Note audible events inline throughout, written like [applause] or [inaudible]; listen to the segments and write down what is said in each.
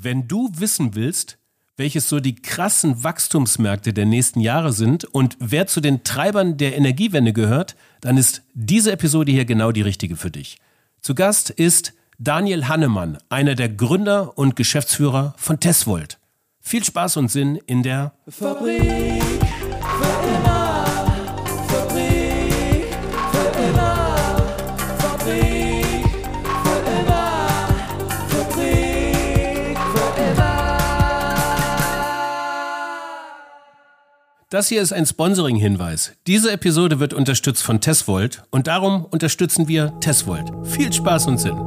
Wenn du wissen willst, welches so die krassen Wachstumsmärkte der nächsten Jahre sind und wer zu den Treibern der Energiewende gehört, dann ist diese Episode hier genau die richtige für dich. Zu Gast ist Daniel Hannemann, einer der Gründer und Geschäftsführer von Tesvolt. Viel Spaß und Sinn in der Fabrik für immer. Das hier ist ein Sponsoring-Hinweis. Diese Episode wird unterstützt von Tesvolt und darum unterstützen wir Tesvolt. Viel Spaß und Sinn.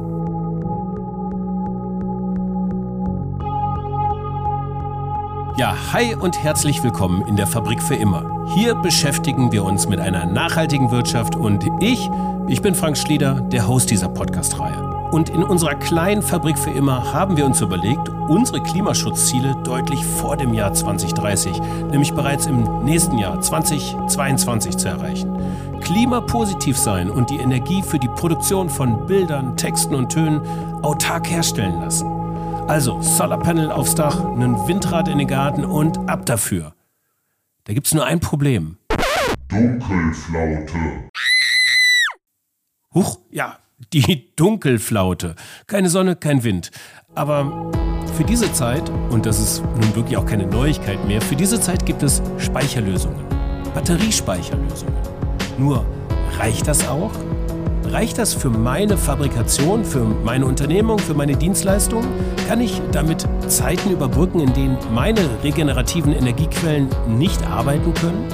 Ja, hi und herzlich willkommen in der Fabrik für immer. Hier beschäftigen wir uns mit einer nachhaltigen Wirtschaft und ich, ich bin Frank Schlieder, der Host dieser Podcast-Reihe. Und in unserer kleinen Fabrik für immer haben wir uns überlegt, unsere Klimaschutzziele deutlich vor dem Jahr 2030, nämlich bereits im nächsten Jahr 2022 zu erreichen. Klimapositiv sein und die Energie für die Produktion von Bildern, Texten und Tönen autark herstellen lassen. Also Solarpanel aufs Dach, einen Windrad in den Garten und ab dafür. Da gibt's nur ein Problem. Dunkelflaute. Huch, ja, die Dunkelflaute. Keine Sonne, kein Wind. Aber für diese Zeit, und das ist nun wirklich auch keine Neuigkeit mehr, für diese Zeit gibt es Speicherlösungen. Batteriespeicherlösungen. Nur, reicht das auch? Reicht das für meine Fabrikation, für meine Unternehmung, für meine Dienstleistung? Kann ich damit Zeiten überbrücken, in denen meine regenerativen Energiequellen nicht arbeiten können?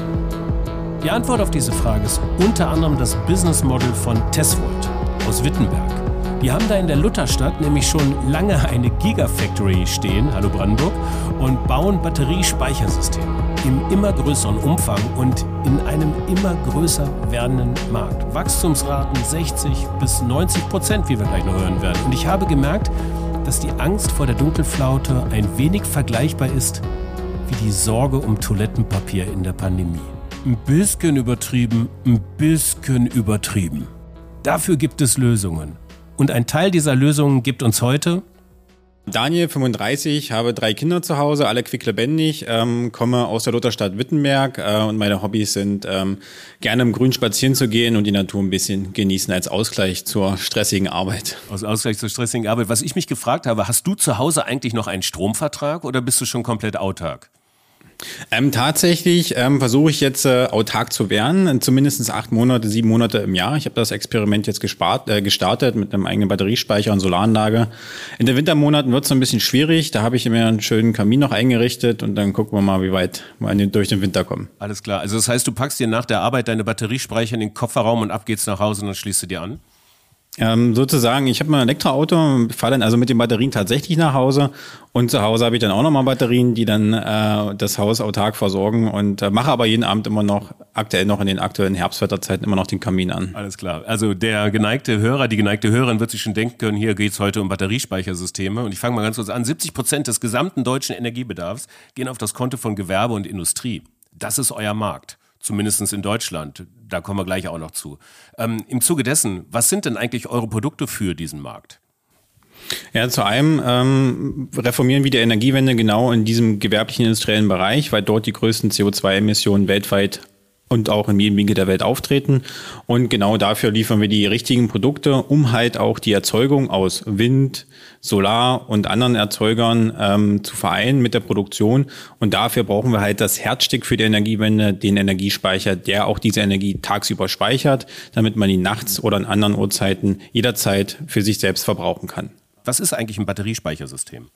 Die Antwort auf diese Frage ist unter anderem das Business Model von Tesvolt aus Wittenberg. Die haben da in der Lutherstadt nämlich schon lange eine Gigafactory stehen, hallo Brandenburg, und bauen Batteriespeichersysteme im immer größeren Umfang und in einem immer größer werdenden Markt. Wachstumsraten 60 bis 90 Prozent, wie wir gleich noch hören werden. Und ich habe gemerkt, dass die Angst vor der Dunkelflaute ein wenig vergleichbar ist wie die Sorge um Toilettenpapier in der Pandemie. Ein bisschen übertrieben, ein bisschen übertrieben. Dafür gibt es Lösungen. Und ein Teil dieser Lösungen gibt uns heute Daniel, 35, habe drei Kinder zu Hause, alle quicklebendig, ähm, komme aus der Lutherstadt Wittenberg äh, und meine Hobbys sind, ähm, gerne im Grün spazieren zu gehen und die Natur ein bisschen genießen als Ausgleich zur stressigen Arbeit. Als Ausgleich zur stressigen Arbeit. Was ich mich gefragt habe, hast du zu Hause eigentlich noch einen Stromvertrag oder bist du schon komplett autark? Ähm, tatsächlich ähm, versuche ich jetzt äh, autark zu werden, zumindest acht Monate, sieben Monate im Jahr. Ich habe das Experiment jetzt gespart, äh, gestartet mit einem eigenen Batteriespeicher und Solaranlage. In den Wintermonaten wird es ein bisschen schwierig. Da habe ich mir einen schönen Kamin noch eingerichtet und dann gucken wir mal, wie weit wir durch den Winter kommen. Alles klar. Also das heißt, du packst dir nach der Arbeit deine Batteriespeicher in den Kofferraum und ab geht's nach Hause und dann schließt du dir an? Ähm, sozusagen, ich habe mein Elektroauto, fahre dann also mit den Batterien tatsächlich nach Hause und zu Hause habe ich dann auch nochmal Batterien, die dann äh, das Haus autark versorgen und äh, mache aber jeden Abend immer noch, aktuell noch in den aktuellen Herbstwetterzeiten immer noch den Kamin an. Alles klar. Also der geneigte Hörer, die geneigte Hörerin wird sich schon denken können, hier geht's heute um Batteriespeichersysteme und ich fange mal ganz kurz an. 70 Prozent des gesamten deutschen Energiebedarfs gehen auf das Konto von Gewerbe und Industrie. Das ist euer Markt zumindest in Deutschland. Da kommen wir gleich auch noch zu. Ähm, Im Zuge dessen, was sind denn eigentlich eure Produkte für diesen Markt? Ja, zu einem ähm, reformieren wir die Energiewende genau in diesem gewerblichen industriellen Bereich, weil dort die größten CO2-Emissionen weltweit und auch in jedem Winkel der Welt auftreten. Und genau dafür liefern wir die richtigen Produkte, um halt auch die Erzeugung aus Wind, Solar und anderen Erzeugern ähm, zu vereinen mit der Produktion. Und dafür brauchen wir halt das Herzstück für die Energiewende, den Energiespeicher, der auch diese Energie tagsüber speichert, damit man ihn nachts oder an anderen Uhrzeiten jederzeit für sich selbst verbrauchen kann. Was ist eigentlich ein Batteriespeichersystem?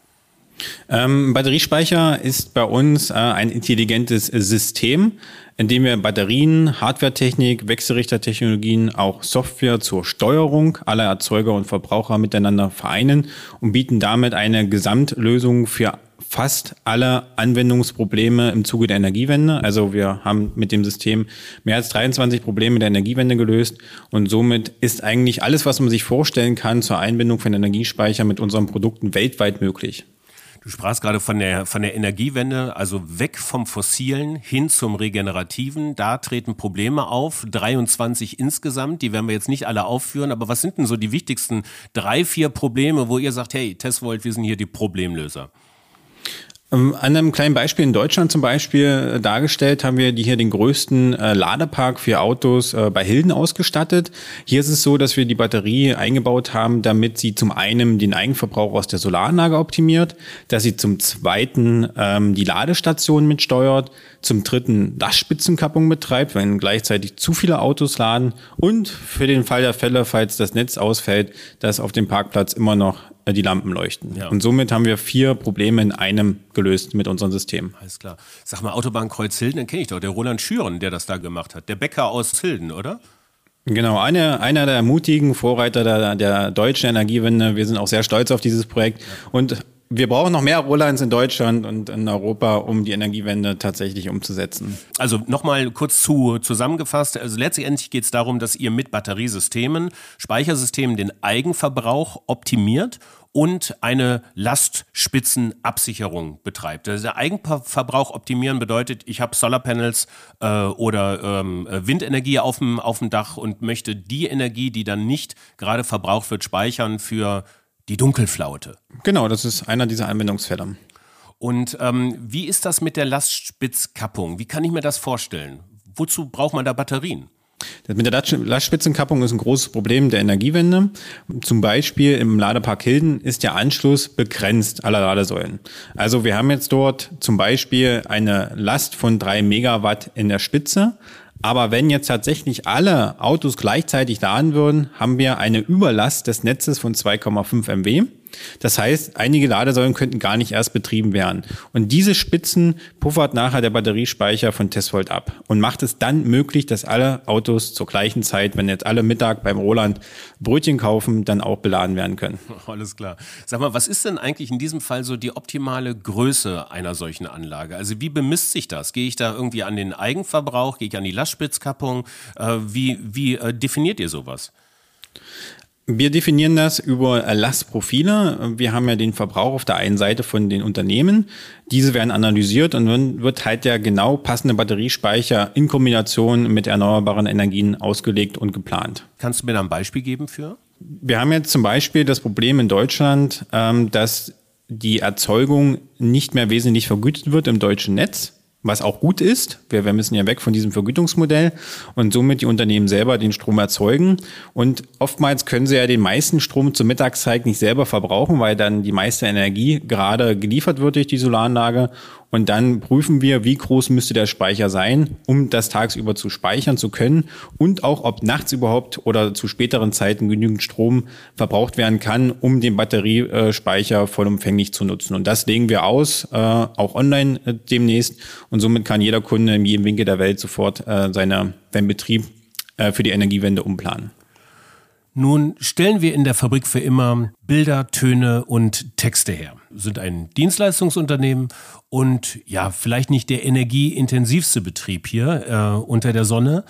Ähm, Batteriespeicher ist bei uns äh, ein intelligentes System, in dem wir Batterien, Hardwaretechnik, Wechselrichtertechnologien, auch Software zur Steuerung aller Erzeuger und Verbraucher miteinander vereinen und bieten damit eine Gesamtlösung für fast alle Anwendungsprobleme im Zuge der Energiewende. Also wir haben mit dem System mehr als 23 Probleme der Energiewende gelöst und somit ist eigentlich alles, was man sich vorstellen kann zur Einbindung von Energiespeicher mit unseren Produkten weltweit möglich. Du sprachst gerade von der, von der Energiewende, also weg vom Fossilen hin zum Regenerativen. Da treten Probleme auf, 23 insgesamt, die werden wir jetzt nicht alle aufführen, aber was sind denn so die wichtigsten drei, vier Probleme, wo ihr sagt, hey, Tesvolt, wir sind hier die Problemlöser? Ähm, an einem kleinen Beispiel in Deutschland zum Beispiel äh, dargestellt haben wir die hier den größten äh, Ladepark für Autos äh, bei Hilden ausgestattet. Hier ist es so, dass wir die Batterie eingebaut haben, damit sie zum einen den Eigenverbrauch aus der Solaranlage optimiert, dass sie zum zweiten ähm, die Ladestation mitsteuert, zum dritten Lastspitzenkappung betreibt, wenn gleichzeitig zu viele Autos laden und für den Fall der Fälle, falls das Netz ausfällt, dass auf dem Parkplatz immer noch die Lampen leuchten. Ja. Und somit haben wir vier Probleme in einem gelöst mit unserem System. Alles klar. Sag mal, Autobahnkreuz Hilden, den kenne ich doch, der Roland Schüren, der das da gemacht hat. Der Bäcker aus Hilden, oder? Genau, eine, einer der mutigen Vorreiter der, der deutschen Energiewende. Wir sind auch sehr stolz auf dieses Projekt. Ja. Und wir brauchen noch mehr Rolands in Deutschland und in Europa, um die Energiewende tatsächlich umzusetzen. Also nochmal kurz zu, zusammengefasst. Also letztendlich geht es darum, dass ihr mit Batteriesystemen, Speichersystemen den Eigenverbrauch optimiert und eine Lastspitzenabsicherung betreibt. Also der Eigenverbrauch optimieren bedeutet, ich habe Solarpanels äh, oder ähm, Windenergie auf dem, auf dem Dach und möchte die Energie, die dann nicht gerade verbraucht wird, speichern für die Dunkelflaute. Genau, das ist einer dieser Anwendungsfälle. Und ähm, wie ist das mit der Lastspitzkappung? Wie kann ich mir das vorstellen? Wozu braucht man da Batterien? Das mit der Lastspitzenkappung ist ein großes Problem der Energiewende. Zum Beispiel im Ladepark Hilden ist der Anschluss begrenzt aller Ladesäulen. Also wir haben jetzt dort zum Beispiel eine Last von drei Megawatt in der Spitze, aber wenn jetzt tatsächlich alle Autos gleichzeitig laden würden, haben wir eine Überlast des Netzes von 2,5 MW. Das heißt, einige Ladesäulen könnten gar nicht erst betrieben werden. Und diese Spitzen puffert nachher der Batteriespeicher von Tesvolt ab und macht es dann möglich, dass alle Autos zur gleichen Zeit, wenn jetzt alle Mittag beim Roland Brötchen kaufen, dann auch beladen werden können. [laughs] Alles klar. Sag mal, was ist denn eigentlich in diesem Fall so die optimale Größe einer solchen Anlage? Also wie bemisst sich das? Gehe ich da irgendwie an den Eigenverbrauch? Gehe ich an die Lastspitzkappung? Äh, wie wie äh, definiert ihr sowas? Wir definieren das über Erlassprofile. Wir haben ja den Verbrauch auf der einen Seite von den Unternehmen. Diese werden analysiert und dann wird halt der genau passende Batteriespeicher in Kombination mit erneuerbaren Energien ausgelegt und geplant. Kannst du mir da ein Beispiel geben für? Wir haben jetzt zum Beispiel das Problem in Deutschland, ähm, dass die Erzeugung nicht mehr wesentlich vergütet wird im deutschen Netz was auch gut ist. Wir, wir müssen ja weg von diesem Vergütungsmodell und somit die Unternehmen selber den Strom erzeugen. Und oftmals können sie ja den meisten Strom zur Mittagszeit nicht selber verbrauchen, weil dann die meiste Energie gerade geliefert wird durch die Solaranlage und dann prüfen wir, wie groß müsste der Speicher sein, um das tagsüber zu speichern zu können und auch, ob nachts überhaupt oder zu späteren Zeiten genügend Strom verbraucht werden kann, um den Batteriespeicher vollumfänglich zu nutzen. Und das legen wir aus, äh, auch online äh, demnächst. Und somit kann jeder Kunde in jedem Winkel der Welt sofort äh, seine, seinen Betrieb für die Energiewende umplanen. Nun stellen wir in der Fabrik für immer Bilder, Töne und Texte her. Sind ein Dienstleistungsunternehmen und ja, vielleicht nicht der energieintensivste Betrieb hier äh, unter der Sonne,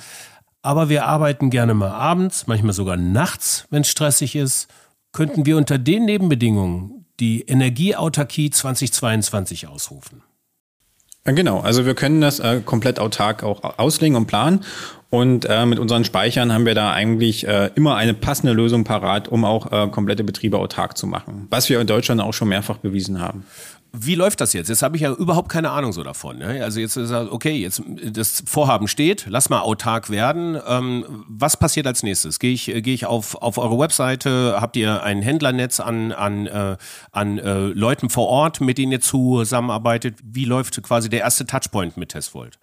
aber wir arbeiten gerne mal abends, manchmal sogar nachts, wenn es stressig ist. Könnten wir unter den Nebenbedingungen die Energieautarkie 2022 ausrufen? Genau, also wir können das äh, komplett autark auch auslegen und planen. Und äh, mit unseren Speichern haben wir da eigentlich äh, immer eine passende Lösung parat, um auch äh, komplette Betriebe autark zu machen. Was wir in Deutschland auch schon mehrfach bewiesen haben. Wie läuft das jetzt? Jetzt habe ich ja überhaupt keine Ahnung so davon. Ne? Also jetzt ist okay, jetzt das Vorhaben steht, lass mal autark werden. Ähm, was passiert als nächstes? Gehe ich, gehe ich auf, auf eure Webseite? Habt ihr ein Händlernetz an, an, äh, an äh, Leuten vor Ort, mit denen ihr zusammenarbeitet? Wie läuft quasi der erste Touchpoint mit Testvolt?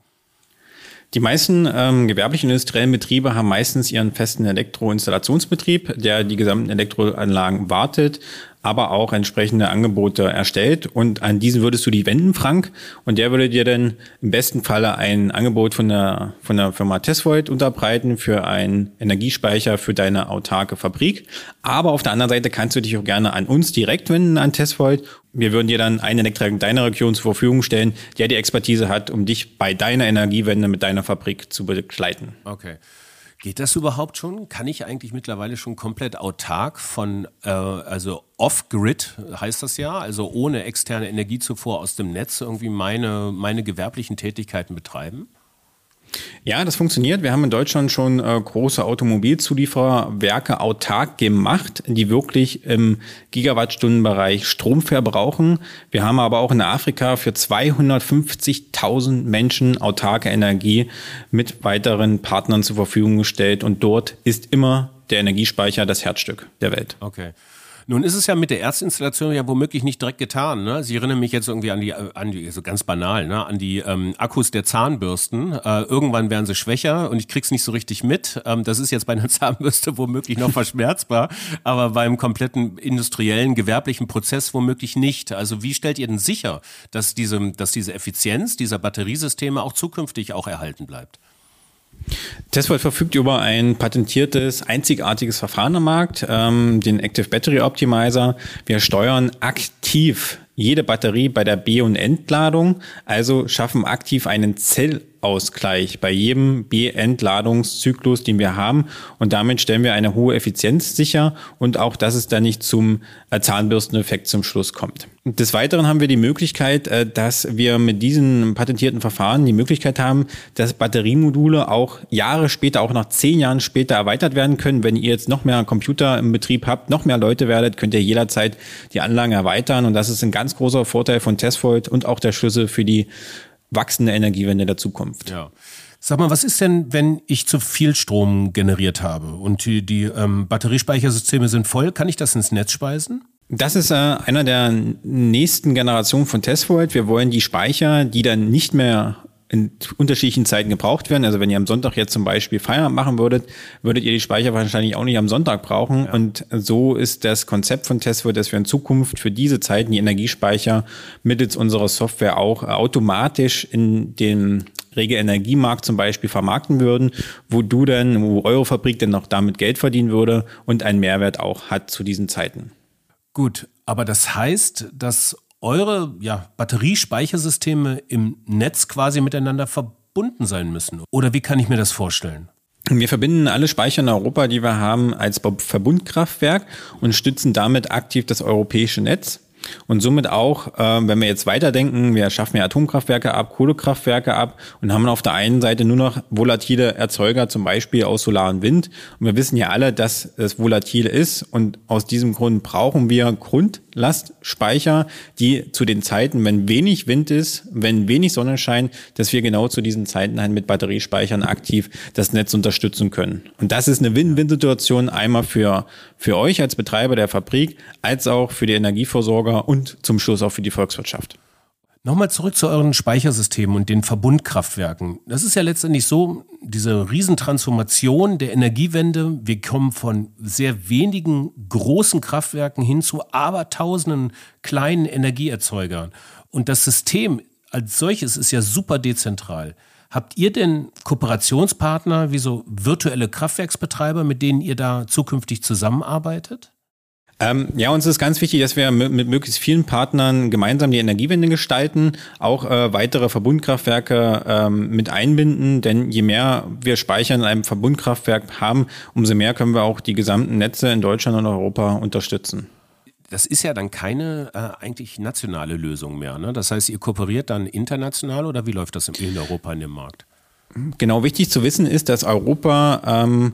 Die meisten ähm, gewerblichen industriellen Betriebe haben meistens ihren festen Elektroinstallationsbetrieb, der die gesamten Elektroanlagen wartet, aber auch entsprechende Angebote erstellt. Und an diesen würdest du die wenden, Frank. Und der würde dir dann im besten Falle ein Angebot von der, von der Firma Tesvoid unterbreiten für einen Energiespeicher für deine autarke Fabrik. Aber auf der anderen Seite kannst du dich auch gerne an uns direkt wenden, an Tesvoid. Wir würden dir dann einen Elektriker in deiner Region zur Verfügung stellen, der die Expertise hat, um dich bei deiner Energiewende mit deiner Fabrik zu begleiten. Okay. Geht das überhaupt schon? Kann ich eigentlich mittlerweile schon komplett autark von, äh, also off-grid heißt das ja, also ohne externe Energiezufuhr aus dem Netz irgendwie meine, meine gewerblichen Tätigkeiten betreiben? Ja, das funktioniert. Wir haben in Deutschland schon äh, große Automobilzuliefererwerke autark gemacht, die wirklich im Gigawattstundenbereich Strom verbrauchen. Wir haben aber auch in Afrika für 250.000 Menschen autarke Energie mit weiteren Partnern zur Verfügung gestellt und dort ist immer der Energiespeicher das Herzstück der Welt. Okay. Nun ist es ja mit der Erstinstallation ja womöglich nicht direkt getan. Ne? Sie erinnern mich jetzt irgendwie an die, an die so ganz banal, ne? an die ähm, Akkus der Zahnbürsten. Äh, irgendwann werden sie schwächer und ich krieg's nicht so richtig mit. Ähm, das ist jetzt bei einer [laughs] Zahnbürste womöglich noch verschmerzbar, aber beim kompletten industriellen, gewerblichen Prozess womöglich nicht. Also wie stellt ihr denn sicher, dass diese, dass diese Effizienz dieser Batteriesysteme auch zukünftig auch erhalten bleibt? Tesvolt verfügt über ein patentiertes, einzigartiges Verfahren am Markt, ähm, den Active Battery Optimizer. Wir steuern aktiv jede Batterie bei der B- und Entladung, also schaffen aktiv einen Zell Ausgleich bei jedem B-Entladungszyklus, den wir haben. Und damit stellen wir eine hohe Effizienz sicher und auch, dass es dann nicht zum äh, Zahnbürsteneffekt zum Schluss kommt. Des Weiteren haben wir die Möglichkeit, äh, dass wir mit diesen patentierten Verfahren die Möglichkeit haben, dass Batteriemodule auch Jahre später, auch nach zehn Jahren später erweitert werden können. Wenn ihr jetzt noch mehr Computer im Betrieb habt, noch mehr Leute werdet, könnt ihr jederzeit die Anlagen erweitern. Und das ist ein ganz großer Vorteil von Tesvolt und auch der Schlüssel für die wachsende Energiewende der Zukunft. Ja. Sag mal, was ist denn, wenn ich zu viel Strom generiert habe und die, die ähm, Batteriespeichersysteme sind voll? Kann ich das ins Netz speisen? Das ist äh, einer der nächsten Generationen von Tesvolt. Wir wollen die Speicher, die dann nicht mehr in unterschiedlichen Zeiten gebraucht werden. Also wenn ihr am Sonntag jetzt zum Beispiel Feierabend machen würdet, würdet ihr die Speicher wahrscheinlich auch nicht am Sonntag brauchen. Ja. Und so ist das Konzept von Tesla, dass wir in Zukunft für diese Zeiten die Energiespeicher mittels unserer Software auch automatisch in den Rege-Energiemarkt zum Beispiel vermarkten würden, wo du dann, wo eure Fabrik dann noch damit Geld verdienen würde und einen Mehrwert auch hat zu diesen Zeiten. Gut, aber das heißt, dass eure ja, Batteriespeichersysteme im Netz quasi miteinander verbunden sein müssen. Oder wie kann ich mir das vorstellen? Wir verbinden alle Speicher in Europa, die wir haben, als Verbundkraftwerk und stützen damit aktiv das europäische Netz. Und somit auch, äh, wenn wir jetzt weiterdenken, wir schaffen ja Atomkraftwerke ab, Kohlekraftwerke ab und haben auf der einen Seite nur noch volatile Erzeuger, zum Beispiel aus Solar und Wind. Und wir wissen ja alle, dass es volatil ist und aus diesem Grund brauchen wir Grundlastspeicher, die zu den Zeiten, wenn wenig Wind ist, wenn wenig Sonne scheint, dass wir genau zu diesen Zeiten halt mit Batteriespeichern aktiv das Netz unterstützen können. Und das ist eine Win-Win-Situation einmal für, für euch als Betreiber der Fabrik, als auch für die Energieversorger und zum Schluss auch für die Volkswirtschaft. Nochmal zurück zu euren Speichersystemen und den Verbundkraftwerken. Das ist ja letztendlich so, diese Riesentransformation der Energiewende. Wir kommen von sehr wenigen großen Kraftwerken hin zu abertausenden kleinen Energieerzeugern. Und das System als solches ist ja super dezentral. Habt ihr denn Kooperationspartner wie so virtuelle Kraftwerksbetreiber, mit denen ihr da zukünftig zusammenarbeitet? Ähm, ja, uns ist ganz wichtig, dass wir mit, möglichst vielen Partnern gemeinsam die Energiewende gestalten, auch äh, weitere Verbundkraftwerke ähm, mit einbinden, denn je mehr wir Speicher in einem Verbundkraftwerk haben, umso mehr können wir auch die gesamten Netze in Deutschland und Europa unterstützen. Das ist ja dann keine äh, eigentlich nationale Lösung mehr. Ne? Das heißt, ihr kooperiert dann international oder wie läuft das in Europa in dem Markt? Genau, wichtig zu wissen ist, dass Europa ähm,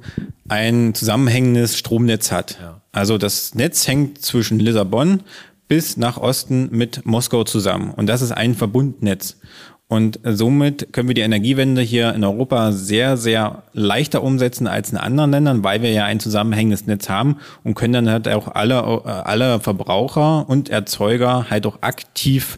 ein zusammenhängendes Stromnetz hat. Ja. Also das Netz hängt zwischen Lissabon bis nach Osten mit Moskau zusammen. Und das ist ein Verbundnetz. Und somit können wir die Energiewende hier in Europa sehr, sehr leichter umsetzen als in anderen Ländern, weil wir ja ein zusammenhängendes Netz haben und können dann halt auch alle, alle Verbraucher und Erzeuger halt auch aktiv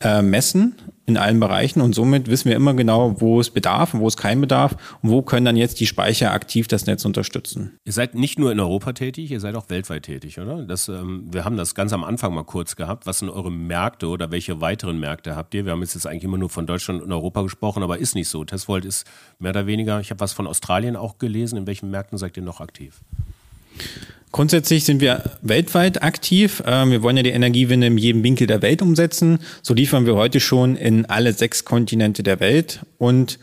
äh, messen in allen Bereichen und somit wissen wir immer genau, wo es bedarf und wo es keinen Bedarf und wo können dann jetzt die Speicher aktiv das Netz unterstützen. Ihr seid nicht nur in Europa tätig, ihr seid auch weltweit tätig, oder? Das, ähm, wir haben das ganz am Anfang mal kurz gehabt. Was sind eure Märkte oder welche weiteren Märkte habt ihr? Wir haben jetzt, jetzt eigentlich immer nur von Deutschland und Europa gesprochen, aber ist nicht so. Tesvolt ist mehr oder weniger, ich habe was von Australien auch gelesen. In welchen Märkten seid ihr noch aktiv? Grundsätzlich sind wir weltweit aktiv. Ähm, wir wollen ja die Energiewende in jedem Winkel der Welt umsetzen. So liefern wir heute schon in alle sechs Kontinente der Welt und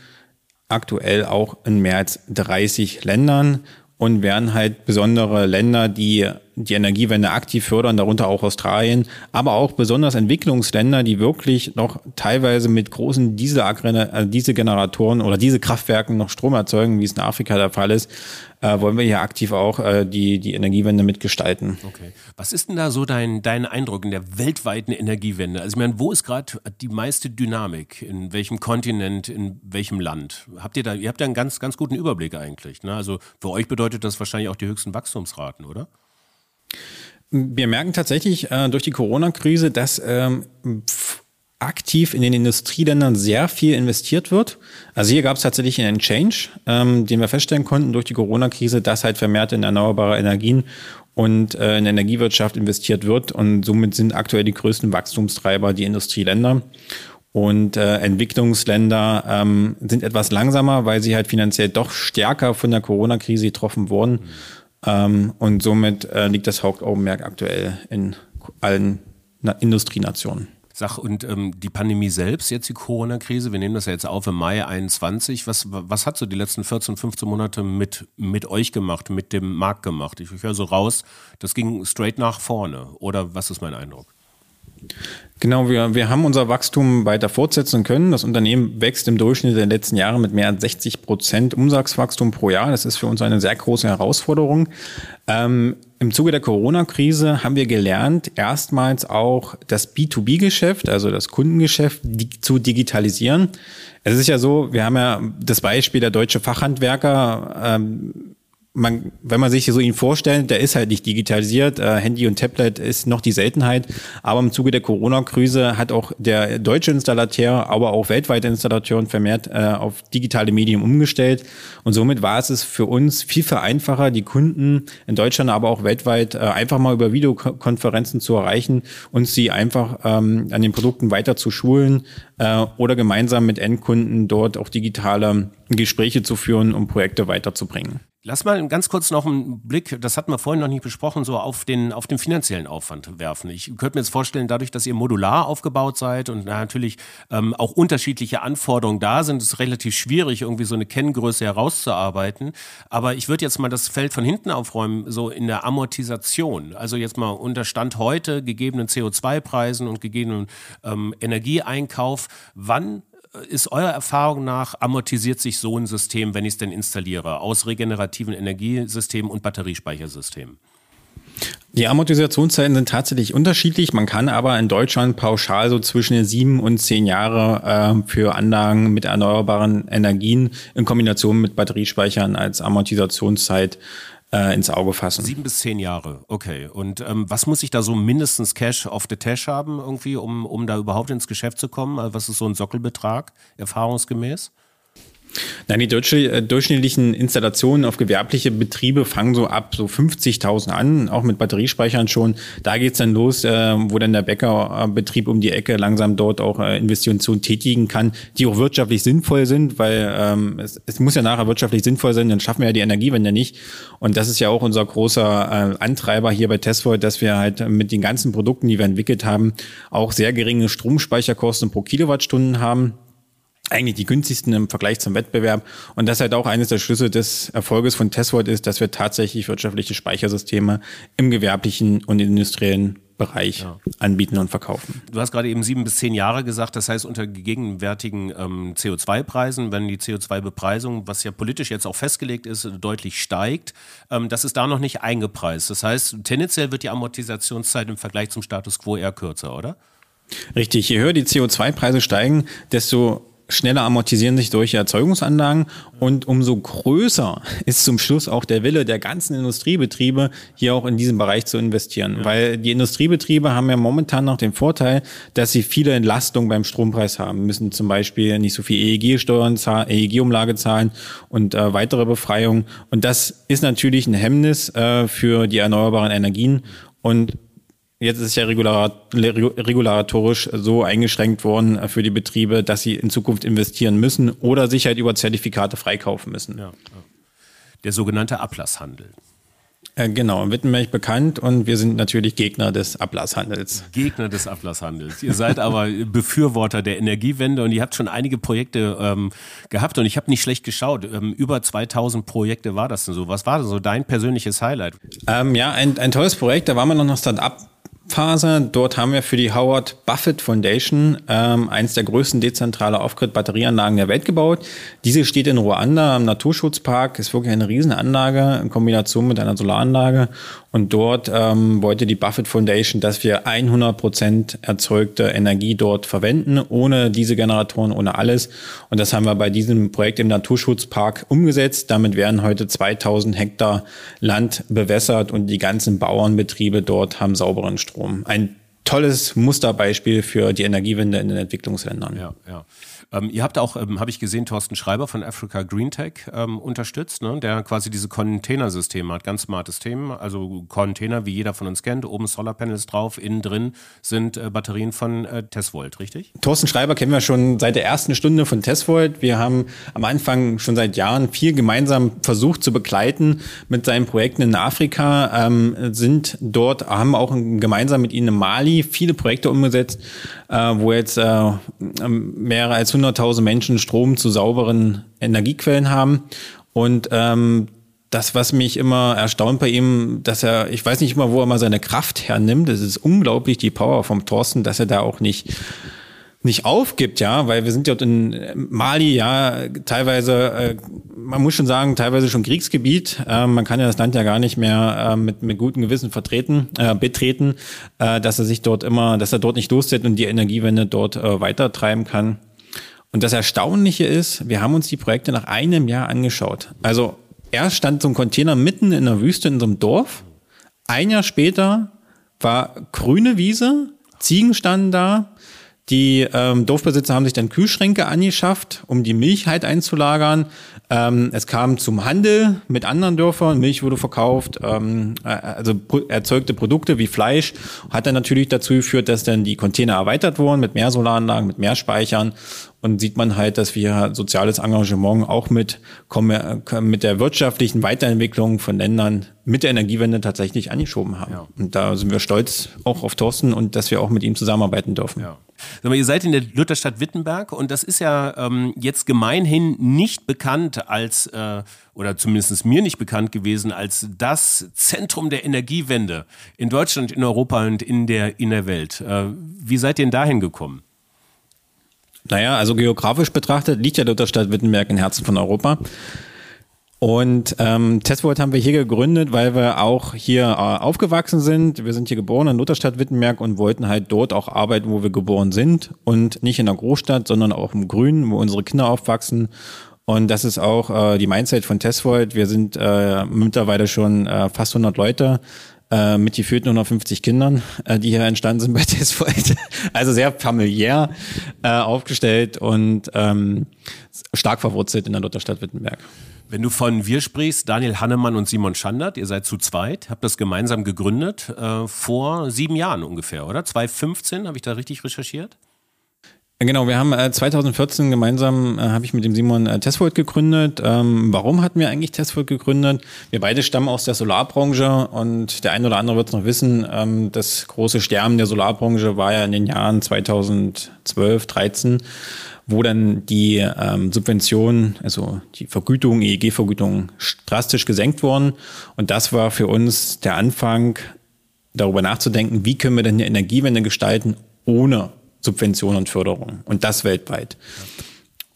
aktuell auch in mehr als 30 Ländern und wären halt besondere Länder, die die Energiewende aktiv fördern, darunter auch Australien, aber auch besonders Entwicklungsländer, die wirklich noch teilweise mit großen also Dieselgeneratoren oder diese Kraftwerken noch Strom erzeugen, wie es in Afrika der Fall ist, äh, wollen wir hier aktiv auch äh, die, die Energiewende mitgestalten. Okay. Was ist denn da so dein, dein Eindruck in der weltweiten Energiewende? Also ich meine, wo ist gerade die meiste Dynamik? In welchem Kontinent, in welchem Land? Habt ihr da, ihr habt da einen ganz, ganz guten Überblick eigentlich. Ne? Also für euch bedeutet das wahrscheinlich auch die höchsten Wachstumsraten, oder? Wir merken tatsächlich äh, durch die Corona-Krise, dass ähm, aktiv in den Industrieländern sehr viel investiert wird. Also hier gab es tatsächlich einen Change, ähm, den wir feststellen konnten durch die Corona-Krise, dass halt vermehrt in erneuerbare Energien und äh, in Energiewirtschaft investiert wird. Und somit sind aktuell die größten Wachstumstreiber die Industrieländer. Und äh, Entwicklungsländer ähm, sind etwas langsamer, weil sie halt finanziell doch stärker von der Corona-Krise getroffen wurden. Mhm. Ähm, und somit äh, liegt das Hauptaugenmerk aktuell in allen Na Industrienationen. Sag, und ähm, die Pandemie selbst, jetzt die Corona-Krise, wir nehmen das ja jetzt auf im Mai 21. Was, was hat so die letzten 14, 15 Monate mit, mit euch gemacht, mit dem Markt gemacht? Ich höre so raus, das ging straight nach vorne. Oder was ist mein Eindruck? Genau, wir, wir haben unser Wachstum weiter fortsetzen können. Das Unternehmen wächst im Durchschnitt der letzten Jahre mit mehr als 60 Prozent Umsatzwachstum pro Jahr. Das ist für uns eine sehr große Herausforderung. Ähm, Im Zuge der Corona-Krise haben wir gelernt, erstmals auch das B2B-Geschäft, also das Kundengeschäft, zu digitalisieren. Es ist ja so, wir haben ja das Beispiel der deutsche Fachhandwerker. Ähm, man, wenn man sich so ihn vorstellt, der ist halt nicht digitalisiert. Äh, Handy und Tablet ist noch die Seltenheit. Aber im Zuge der Corona-Krise hat auch der deutsche Installateur, aber auch weltweite Installateuren vermehrt äh, auf digitale Medien umgestellt. Und somit war es für uns viel vereinfacher, die Kunden in Deutschland, aber auch weltweit äh, einfach mal über Videokonferenzen zu erreichen und sie einfach ähm, an den Produkten weiter zu schulen äh, oder gemeinsam mit Endkunden dort auch digitale Gespräche zu führen, um Projekte weiterzubringen. Lass mal ganz kurz noch einen Blick, das hatten wir vorhin noch nicht besprochen, so auf den, auf den finanziellen Aufwand werfen. Ich könnte mir jetzt vorstellen, dadurch, dass ihr modular aufgebaut seid und natürlich ähm, auch unterschiedliche Anforderungen da sind, ist relativ schwierig, irgendwie so eine Kenngröße herauszuarbeiten. Aber ich würde jetzt mal das Feld von hinten aufräumen, so in der Amortisation. Also jetzt mal unter Stand heute, gegebenen CO2-Preisen und gegebenen ähm, Energieeinkauf. Wann ist eurer Erfahrung nach amortisiert sich so ein System, wenn ich es denn installiere, aus regenerativen Energiesystemen und Batteriespeichersystemen? Die Amortisationszeiten sind tatsächlich unterschiedlich. Man kann aber in Deutschland pauschal so zwischen sieben und zehn Jahre äh, für Anlagen mit erneuerbaren Energien in Kombination mit Batteriespeichern als Amortisationszeit äh, ins Auge fassen. Sieben bis zehn Jahre, okay. Und ähm, was muss ich da so mindestens Cash off the Tash haben, irgendwie, um, um da überhaupt ins Geschäft zu kommen? Also was ist so ein Sockelbetrag, erfahrungsgemäß? Nein, die deutsche, äh, durchschnittlichen Installationen auf gewerbliche Betriebe fangen so ab so 50.000 an, auch mit Batteriespeichern schon. Da geht's dann los, äh, wo dann der Bäckerbetrieb um die Ecke langsam dort auch äh, Investitionen tätigen kann, die auch wirtschaftlich sinnvoll sind, weil ähm, es, es muss ja nachher wirtschaftlich sinnvoll sein, dann schaffen wir ja die Energiewende nicht. Und das ist ja auch unser großer äh, Antreiber hier bei Tesla, dass wir halt mit den ganzen Produkten, die wir entwickelt haben, auch sehr geringe Stromspeicherkosten pro Kilowattstunden haben eigentlich die günstigsten im Vergleich zum Wettbewerb. Und das halt auch eines der Schlüssel des Erfolges von Testwort ist, dass wir tatsächlich wirtschaftliche Speichersysteme im gewerblichen und industriellen Bereich ja. anbieten und verkaufen. Du hast gerade eben sieben bis zehn Jahre gesagt, das heißt unter gegenwärtigen ähm, CO2-Preisen, wenn die CO2-Bepreisung, was ja politisch jetzt auch festgelegt ist, deutlich steigt, ähm, das ist da noch nicht eingepreist. Das heißt, tendenziell wird die Amortisationszeit im Vergleich zum Status quo eher kürzer, oder? Richtig, je höher die CO2-Preise steigen, desto schneller amortisieren sich solche Erzeugungsanlagen und umso größer [laughs] ist zum Schluss auch der Wille der ganzen Industriebetriebe, hier auch in diesem Bereich zu investieren. Ja. Weil die Industriebetriebe haben ja momentan noch den Vorteil, dass sie viele Entlastungen beim Strompreis haben, müssen zum Beispiel nicht so viel EEG-Steuern zahlen, EEG-Umlage zahlen und äh, weitere Befreiungen. Und das ist natürlich ein Hemmnis äh, für die erneuerbaren Energien. Und Jetzt ist es ja regulatorisch so eingeschränkt worden äh, für die Betriebe, dass sie in Zukunft investieren müssen oder sich halt über Zertifikate freikaufen müssen. Ja, Der sogenannte Ablasshandel. Äh, genau, Wittenberg bekannt und wir sind natürlich Gegner des Ablasshandels. Gegner des Ablasshandels. Ihr seid aber Befürworter der Energiewende und ihr habt schon einige Projekte ähm, gehabt und ich habe nicht schlecht geschaut. Ähm, über 2000 Projekte war das denn so. Was war denn so dein persönliches Highlight? Ähm, ja, ein, ein tolles Projekt. Da waren wir noch Start-up Phase. Dort haben wir für die Howard Buffett Foundation ähm, eines der größten dezentrale Off-Grid-Batterieanlagen der Welt gebaut. Diese steht in Ruanda im Naturschutzpark, ist wirklich eine Riesenanlage in Kombination mit einer Solaranlage und dort ähm, wollte die Buffett Foundation, dass wir 100 Prozent erzeugte Energie dort verwenden, ohne diese Generatoren, ohne alles. Und das haben wir bei diesem Projekt im Naturschutzpark umgesetzt. Damit werden heute 2000 Hektar Land bewässert und die ganzen Bauernbetriebe dort haben sauberen Strom. Ein tolles Musterbeispiel für die Energiewende in den Entwicklungsländern. Ja, ja. Ähm, ihr habt auch, ähm, habe ich gesehen, Thorsten Schreiber von Africa Green Tech ähm, unterstützt, ne? der quasi diese Containersysteme hat, ganz smartes System, also Container, wie jeder von uns kennt, oben Solarpanels drauf, innen drin sind äh, Batterien von äh, Tesvolt, richtig? Thorsten Schreiber kennen wir schon seit der ersten Stunde von Tesvolt. Wir haben am Anfang schon seit Jahren viel gemeinsam versucht zu begleiten mit seinen Projekten in Afrika, ähm, sind dort, haben auch gemeinsam mit ihnen in Mali viele Projekte umgesetzt, äh, wo jetzt äh, mehrere als 100.000 Menschen Strom zu sauberen Energiequellen haben. Und ähm, das, was mich immer erstaunt bei ihm, dass er, ich weiß nicht immer, wo er mal seine Kraft hernimmt. Das ist unglaublich, die Power vom Thorsten, dass er da auch nicht nicht aufgibt, ja, weil wir sind ja in Mali, ja, teilweise, äh, man muss schon sagen, teilweise schon Kriegsgebiet. Äh, man kann ja das Land ja gar nicht mehr äh, mit, mit gutem Gewissen vertreten, äh, betreten, äh, dass er sich dort immer, dass er dort nicht lossetzt und die Energiewende dort äh, weitertreiben kann. Und das Erstaunliche ist, wir haben uns die Projekte nach einem Jahr angeschaut. Also erst stand so ein Container mitten in der Wüste in so einem Dorf. Ein Jahr später war grüne Wiese, Ziegen standen da, die ähm, Dorfbesitzer haben sich dann Kühlschränke angeschafft, um die Milch halt einzulagern. Ähm, es kam zum Handel mit anderen Dörfern, Milch wurde verkauft, ähm, äh, also erzeugte Produkte wie Fleisch, hat dann natürlich dazu geführt, dass dann die Container erweitert wurden mit mehr Solaranlagen, mit mehr Speichern und sieht man halt, dass wir soziales Engagement auch mit, mit der wirtschaftlichen Weiterentwicklung von Ländern mit der Energiewende tatsächlich angeschoben haben. Ja. Und da sind wir stolz auch auf Thorsten und dass wir auch mit ihm zusammenarbeiten dürfen. Ja. Sag mal, ihr seid in der Lutherstadt Wittenberg und das ist ja ähm, jetzt gemeinhin nicht bekannt als, äh, oder zumindest mir nicht bekannt gewesen, als das Zentrum der Energiewende in Deutschland, in Europa und in der, in der Welt. Äh, wie seid ihr denn dahin gekommen? Naja, also geografisch betrachtet liegt ja Lutherstadt Wittenberg im Herzen von Europa. Und ähm, Testvolt haben wir hier gegründet, weil wir auch hier äh, aufgewachsen sind. Wir sind hier geboren in Lutherstadt Wittenberg und wollten halt dort auch arbeiten, wo wir geboren sind und nicht in der Großstadt, sondern auch im Grünen, wo unsere Kinder aufwachsen. Und das ist auch äh, die Mindset von Testvolt. Wir sind äh, mittlerweile schon äh, fast 100 Leute äh, mit gefühlten 150 Kindern, äh, die hier entstanden sind bei [laughs] Testvolt. Also sehr familiär äh, aufgestellt und ähm, stark verwurzelt in der Lutherstadt Wittenberg. Wenn du von wir sprichst, Daniel Hannemann und Simon Schandert, ihr seid zu zweit, habt das gemeinsam gegründet, äh, vor sieben Jahren ungefähr, oder? 2015, habe ich da richtig recherchiert? Genau, wir haben äh, 2014 gemeinsam, äh, habe ich mit dem Simon äh, Tesvolt gegründet. Ähm, warum hatten wir eigentlich Tesvolt gegründet? Wir beide stammen aus der Solarbranche und der eine oder andere wird es noch wissen, ähm, das große Sterben der Solarbranche war ja in den Jahren 2012, 13 wo dann die ähm, Subventionen, also die Vergütung, EEG-Vergütung drastisch gesenkt wurden. Und das war für uns der Anfang, darüber nachzudenken, wie können wir denn eine Energiewende gestalten, ohne Subventionen und Förderung. Und das weltweit.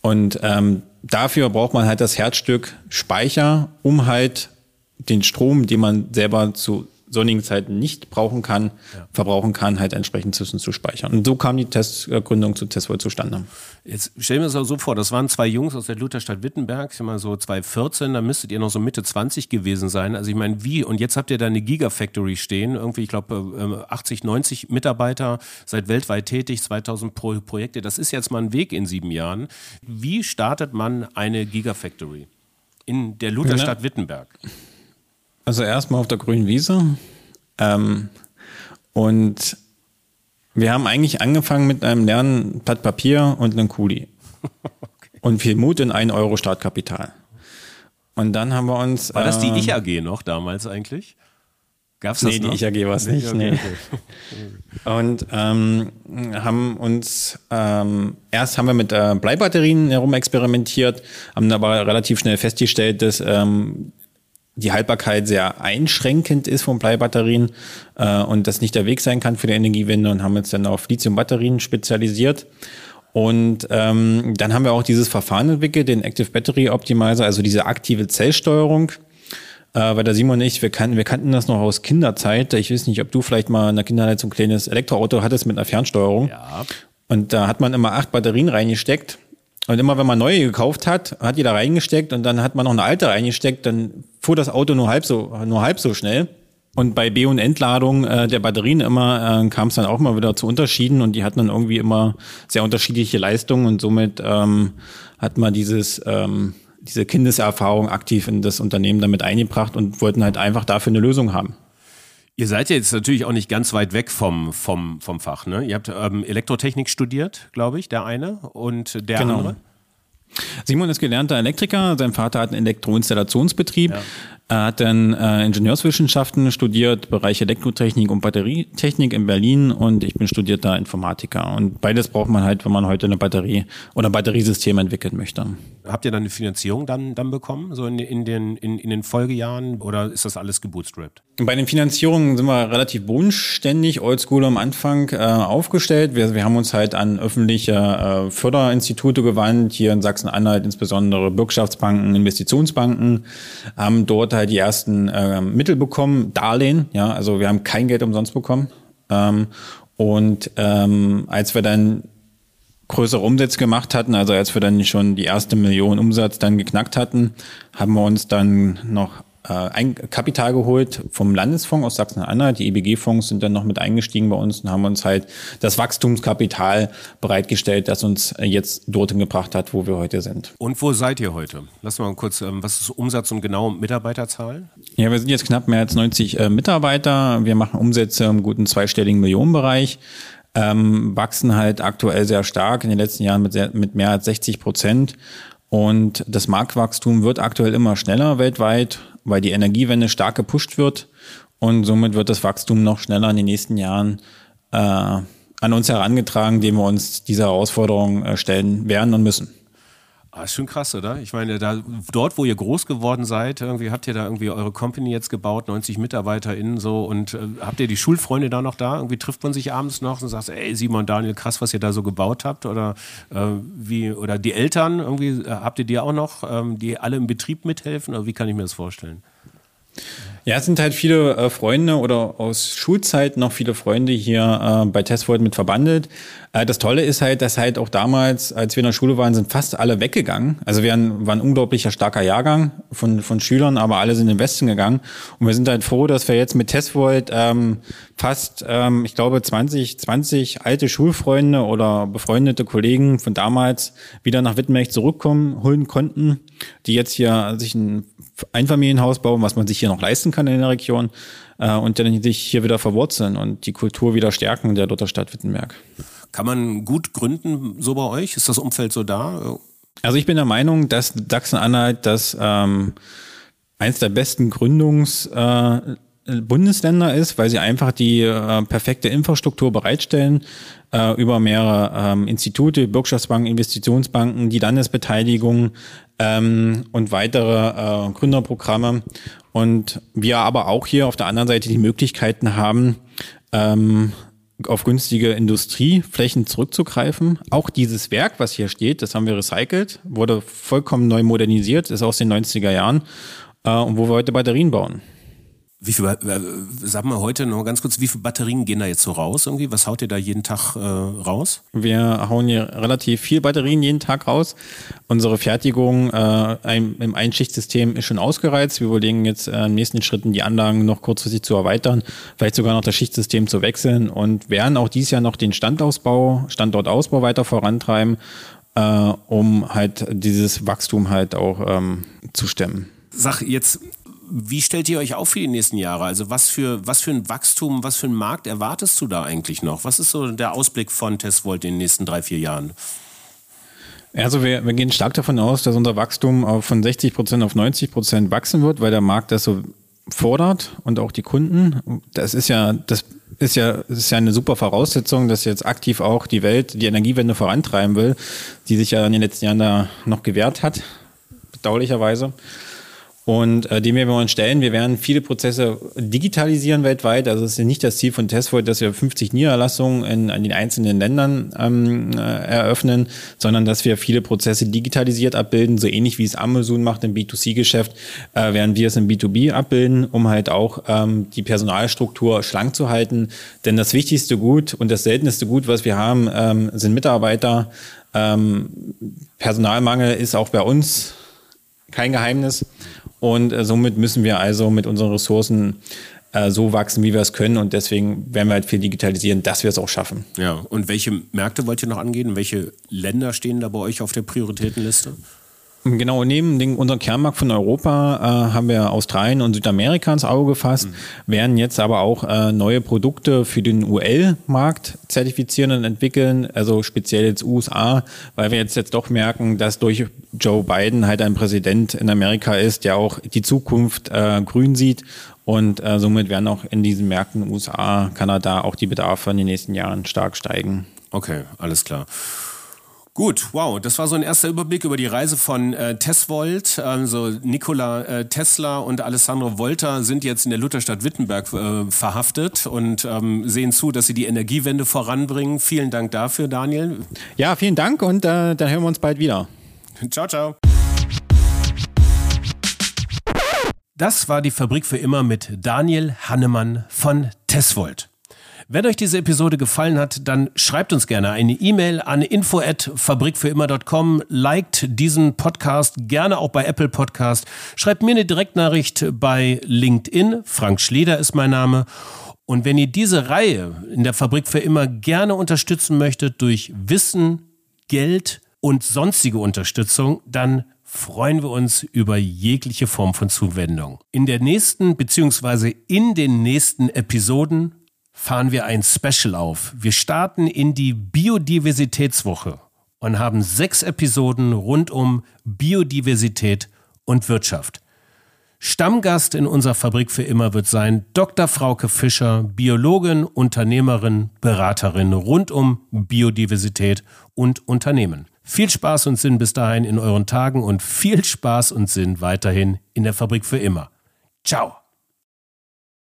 Und ähm, dafür braucht man halt das Herzstück Speicher, um halt den Strom, den man selber zu sonnigen Zeiten nicht brauchen kann, ja. verbrauchen kann, halt entsprechend zwischen zu speichern. Und so kam die Testgründung zu Testvoll zustande. Jetzt stellen wir uns das so vor, das waren zwei Jungs aus der Lutherstadt Wittenberg, ich mal so 2014, da müsstet ihr noch so Mitte 20 gewesen sein. Also ich meine, wie? Und jetzt habt ihr da eine Gigafactory stehen, irgendwie, ich glaube, 80, 90 Mitarbeiter, seid weltweit tätig, 2000 Pro Projekte. Das ist jetzt mal ein Weg in sieben Jahren. Wie startet man eine Gigafactory in der Lutherstadt ja. Wittenberg? Also erstmal auf der grünen Wiese. Ähm, und wir haben eigentlich angefangen mit einem leeren Blatt Papier und einem Kuli. [laughs] okay. Und viel Mut in ein Euro Startkapital. Und dann haben wir uns. War das die äh, Ich-AG noch damals eigentlich? Gab's das nee, noch? die Ich-AG war es nicht. Okay, nee. Okay. [laughs] Und ähm, haben uns ähm, erst haben wir mit äh, Bleibatterien herum experimentiert, haben aber relativ schnell festgestellt, dass ähm, die Haltbarkeit sehr einschränkend ist von Bleibatterien äh, und das nicht der Weg sein kann für die Energiewende und haben uns dann auf Lithium-Batterien spezialisiert. Und ähm, dann haben wir auch dieses Verfahren entwickelt, den Active Battery Optimizer, also diese aktive Zellsteuerung. Äh, weil der Simon und ich, wir, kan wir kannten das noch aus Kinderzeit. Ich weiß nicht, ob du vielleicht mal in der Kinderzeit so ein kleines Elektroauto hattest mit einer Fernsteuerung. Ja. Und da hat man immer acht Batterien reingesteckt. Und immer wenn man neue gekauft hat, hat die da reingesteckt und dann hat man noch eine alte reingesteckt, dann fuhr das Auto nur halb so, nur halb so schnell. Und bei B- und Entladung äh, der Batterien immer äh, kam es dann auch mal wieder zu Unterschieden und die hatten dann irgendwie immer sehr unterschiedliche Leistungen und somit ähm, hat man dieses ähm, diese Kindeserfahrung aktiv in das Unternehmen damit eingebracht und wollten halt einfach dafür eine Lösung haben. Ihr seid ja jetzt natürlich auch nicht ganz weit weg vom, vom, vom Fach. Ne? Ihr habt ähm, Elektrotechnik studiert, glaube ich, der eine und der genau. andere. Simon ist gelernter Elektriker, sein Vater hat einen Elektroinstallationsbetrieb. Ja. Er hat dann äh, Ingenieurswissenschaften studiert, Bereich Elektrotechnik und Batterietechnik in Berlin und ich bin studierter Informatiker. Und beides braucht man halt, wenn man heute eine Batterie oder ein Batteriesystem entwickeln möchte. Habt ihr dann eine Finanzierung dann, dann bekommen, so in, in, den, in, in den Folgejahren oder ist das alles gebootstrapped? Bei den Finanzierungen sind wir relativ bodenständig, oldschool am Anfang äh, aufgestellt. Wir, wir haben uns halt an öffentliche äh, Förderinstitute gewandt, hier in Sachsen-Anhalt insbesondere Bürgschaftsbanken, Investitionsbanken, haben dort halt die ersten äh, Mittel bekommen, Darlehen, ja, also wir haben kein Geld umsonst bekommen. Ähm, und ähm, als wir dann größere Umsätze gemacht hatten, also als wir dann schon die erste Million Umsatz dann geknackt hatten, haben wir uns dann noch ein Kapital geholt vom Landesfonds aus Sachsen-Anhalt. Die EBG-Fonds sind dann noch mit eingestiegen bei uns und haben uns halt das Wachstumskapital bereitgestellt, das uns jetzt dorthin gebracht hat, wo wir heute sind. Und wo seid ihr heute? Lass mal kurz, ähm, was ist Umsatz und genau Mitarbeiterzahl? Ja, wir sind jetzt knapp mehr als 90 äh, Mitarbeiter. Wir machen Umsätze im guten zweistelligen Millionenbereich. Ähm, wachsen halt aktuell sehr stark, in den letzten Jahren mit, sehr, mit mehr als 60 Prozent. Und das Marktwachstum wird aktuell immer schneller weltweit weil die Energiewende stark gepusht wird und somit wird das Wachstum noch schneller in den nächsten Jahren äh, an uns herangetragen, indem wir uns dieser Herausforderung äh, stellen werden und müssen. Ah, ist schon krass, oder? Ich meine, da, dort, wo ihr groß geworden seid, irgendwie habt ihr da irgendwie eure Company jetzt gebaut, 90 MitarbeiterInnen so und äh, habt ihr die Schulfreunde da noch da? Irgendwie trifft man sich abends noch und sagt, ey Simon, Daniel, krass, was ihr da so gebaut habt oder äh, wie, oder die Eltern irgendwie, äh, habt ihr die auch noch, ähm, die alle im Betrieb mithelfen oder wie kann ich mir das vorstellen? Ja, es sind halt viele äh, Freunde oder aus Schulzeiten noch viele Freunde hier äh, bei Testvolt mit verbandelt. Äh, das Tolle ist halt, dass halt auch damals, als wir in der Schule waren, sind fast alle weggegangen. Also wir waren, waren unglaublicher starker Jahrgang von, von Schülern, aber alle sind in den Westen gegangen. Und wir sind halt froh, dass wir jetzt mit Testvolt ähm, fast, ähm, ich glaube, 20, 20 alte Schulfreunde oder befreundete Kollegen von damals wieder nach Wittenberg zurückkommen, holen konnten, die jetzt hier sich ein Einfamilienhaus bauen, was man sich hier noch leisten kann in der Region äh, und dann sich hier wieder verwurzeln und die Kultur wieder stärken der Lutherstadt Wittenberg. Kann man gut gründen so bei euch? Ist das Umfeld so da? Also ich bin der Meinung, dass Sachsen-Anhalt das ähm, eins der besten Gründungs äh, Bundesländer ist, weil sie einfach die äh, perfekte Infrastruktur bereitstellen äh, über mehrere ähm, Institute, Bürgschaftsbanken, Investitionsbanken, die Landesbeteiligung ähm, und weitere äh, Gründerprogramme. Und wir aber auch hier auf der anderen Seite die Möglichkeiten haben, ähm, auf günstige Industrieflächen zurückzugreifen. Auch dieses Werk, was hier steht, das haben wir recycelt, wurde vollkommen neu modernisiert, ist aus den 90er Jahren äh, und wo wir heute Batterien bauen. Wie viel, äh, sag mal heute noch ganz kurz, wie viele Batterien gehen da jetzt so raus irgendwie? Was haut ihr da jeden Tag äh, raus? Wir hauen hier relativ viel Batterien jeden Tag raus. Unsere Fertigung äh, im Einschichtsystem ist schon ausgereizt. Wir überlegen jetzt äh, im nächsten Schritten die Anlagen noch kurzfristig zu erweitern, vielleicht sogar noch das Schichtsystem zu wechseln und werden auch dieses Jahr noch den Standausbau, Standortausbau weiter vorantreiben, äh, um halt dieses Wachstum halt auch ähm, zu stemmen. Sag jetzt, wie stellt ihr euch auf für die nächsten Jahre? Also was für, was für ein Wachstum, was für einen Markt erwartest du da eigentlich noch? Was ist so der Ausblick von Testvolt in den nächsten drei, vier Jahren? Also wir, wir gehen stark davon aus, dass unser Wachstum von 60 Prozent auf 90 Prozent wachsen wird, weil der Markt das so fordert und auch die Kunden. Das ist ja, das ist ja, das ist ja eine super Voraussetzung, dass jetzt aktiv auch die Welt die Energiewende vorantreiben will, die sich ja in den letzten Jahren da noch gewährt hat, bedauerlicherweise und äh, dem werden wir uns stellen. Wir werden viele Prozesse digitalisieren weltweit. Also es ist ja nicht das Ziel von Testvolt, dass wir 50 Niederlassungen in, in den einzelnen Ländern ähm, äh, eröffnen, sondern dass wir viele Prozesse digitalisiert abbilden, so ähnlich wie es Amazon macht im B2C-Geschäft, äh, werden wir es im B2B abbilden, um halt auch ähm, die Personalstruktur schlank zu halten. Denn das wichtigste Gut und das seltenste Gut, was wir haben, ähm, sind Mitarbeiter. Ähm, Personalmangel ist auch bei uns kein Geheimnis. Und äh, somit müssen wir also mit unseren Ressourcen äh, so wachsen, wie wir es können. Und deswegen werden wir halt viel digitalisieren, dass wir es auch schaffen. Ja, und welche Märkte wollt ihr noch angehen? Welche Länder stehen da bei euch auf der Prioritätenliste? Genau, neben den, unserem Kernmarkt von Europa äh, haben wir Australien und Südamerika ins Auge gefasst, mhm. werden jetzt aber auch äh, neue Produkte für den UL-Markt zertifizieren und entwickeln, also speziell jetzt USA, weil wir jetzt, jetzt doch merken, dass durch Joe Biden halt ein Präsident in Amerika ist, der auch die Zukunft äh, grün sieht und äh, somit werden auch in diesen Märkten USA, Kanada auch die Bedarfe in den nächsten Jahren stark steigen. Okay, alles klar. Gut, wow, das war so ein erster Überblick über die Reise von äh, Tesvolt. Also Nikola äh, Tesla und Alessandro Volta sind jetzt in der Lutherstadt Wittenberg äh, verhaftet und ähm, sehen zu, dass sie die Energiewende voranbringen. Vielen Dank dafür, Daniel. Ja, vielen Dank und äh, dann hören wir uns bald wieder. Ciao, ciao. Das war die Fabrik für immer mit Daniel Hannemann von Tesvolt. Wenn euch diese Episode gefallen hat, dann schreibt uns gerne eine E-Mail an info@fabrikfürimmer.com, liked diesen Podcast gerne auch bei Apple Podcast, schreibt mir eine Direktnachricht bei LinkedIn, Frank Schlieder ist mein Name. Und wenn ihr diese Reihe in der Fabrik für immer gerne unterstützen möchtet durch Wissen, Geld und sonstige Unterstützung, dann freuen wir uns über jegliche Form von Zuwendung. In der nächsten bzw. in den nächsten Episoden fahren wir ein Special auf. Wir starten in die Biodiversitätswoche und haben sechs Episoden rund um Biodiversität und Wirtschaft. Stammgast in unserer Fabrik für immer wird sein Dr. Frauke Fischer, Biologin, Unternehmerin, Beraterin rund um Biodiversität und Unternehmen. Viel Spaß und Sinn bis dahin in euren Tagen und viel Spaß und Sinn weiterhin in der Fabrik für immer. Ciao!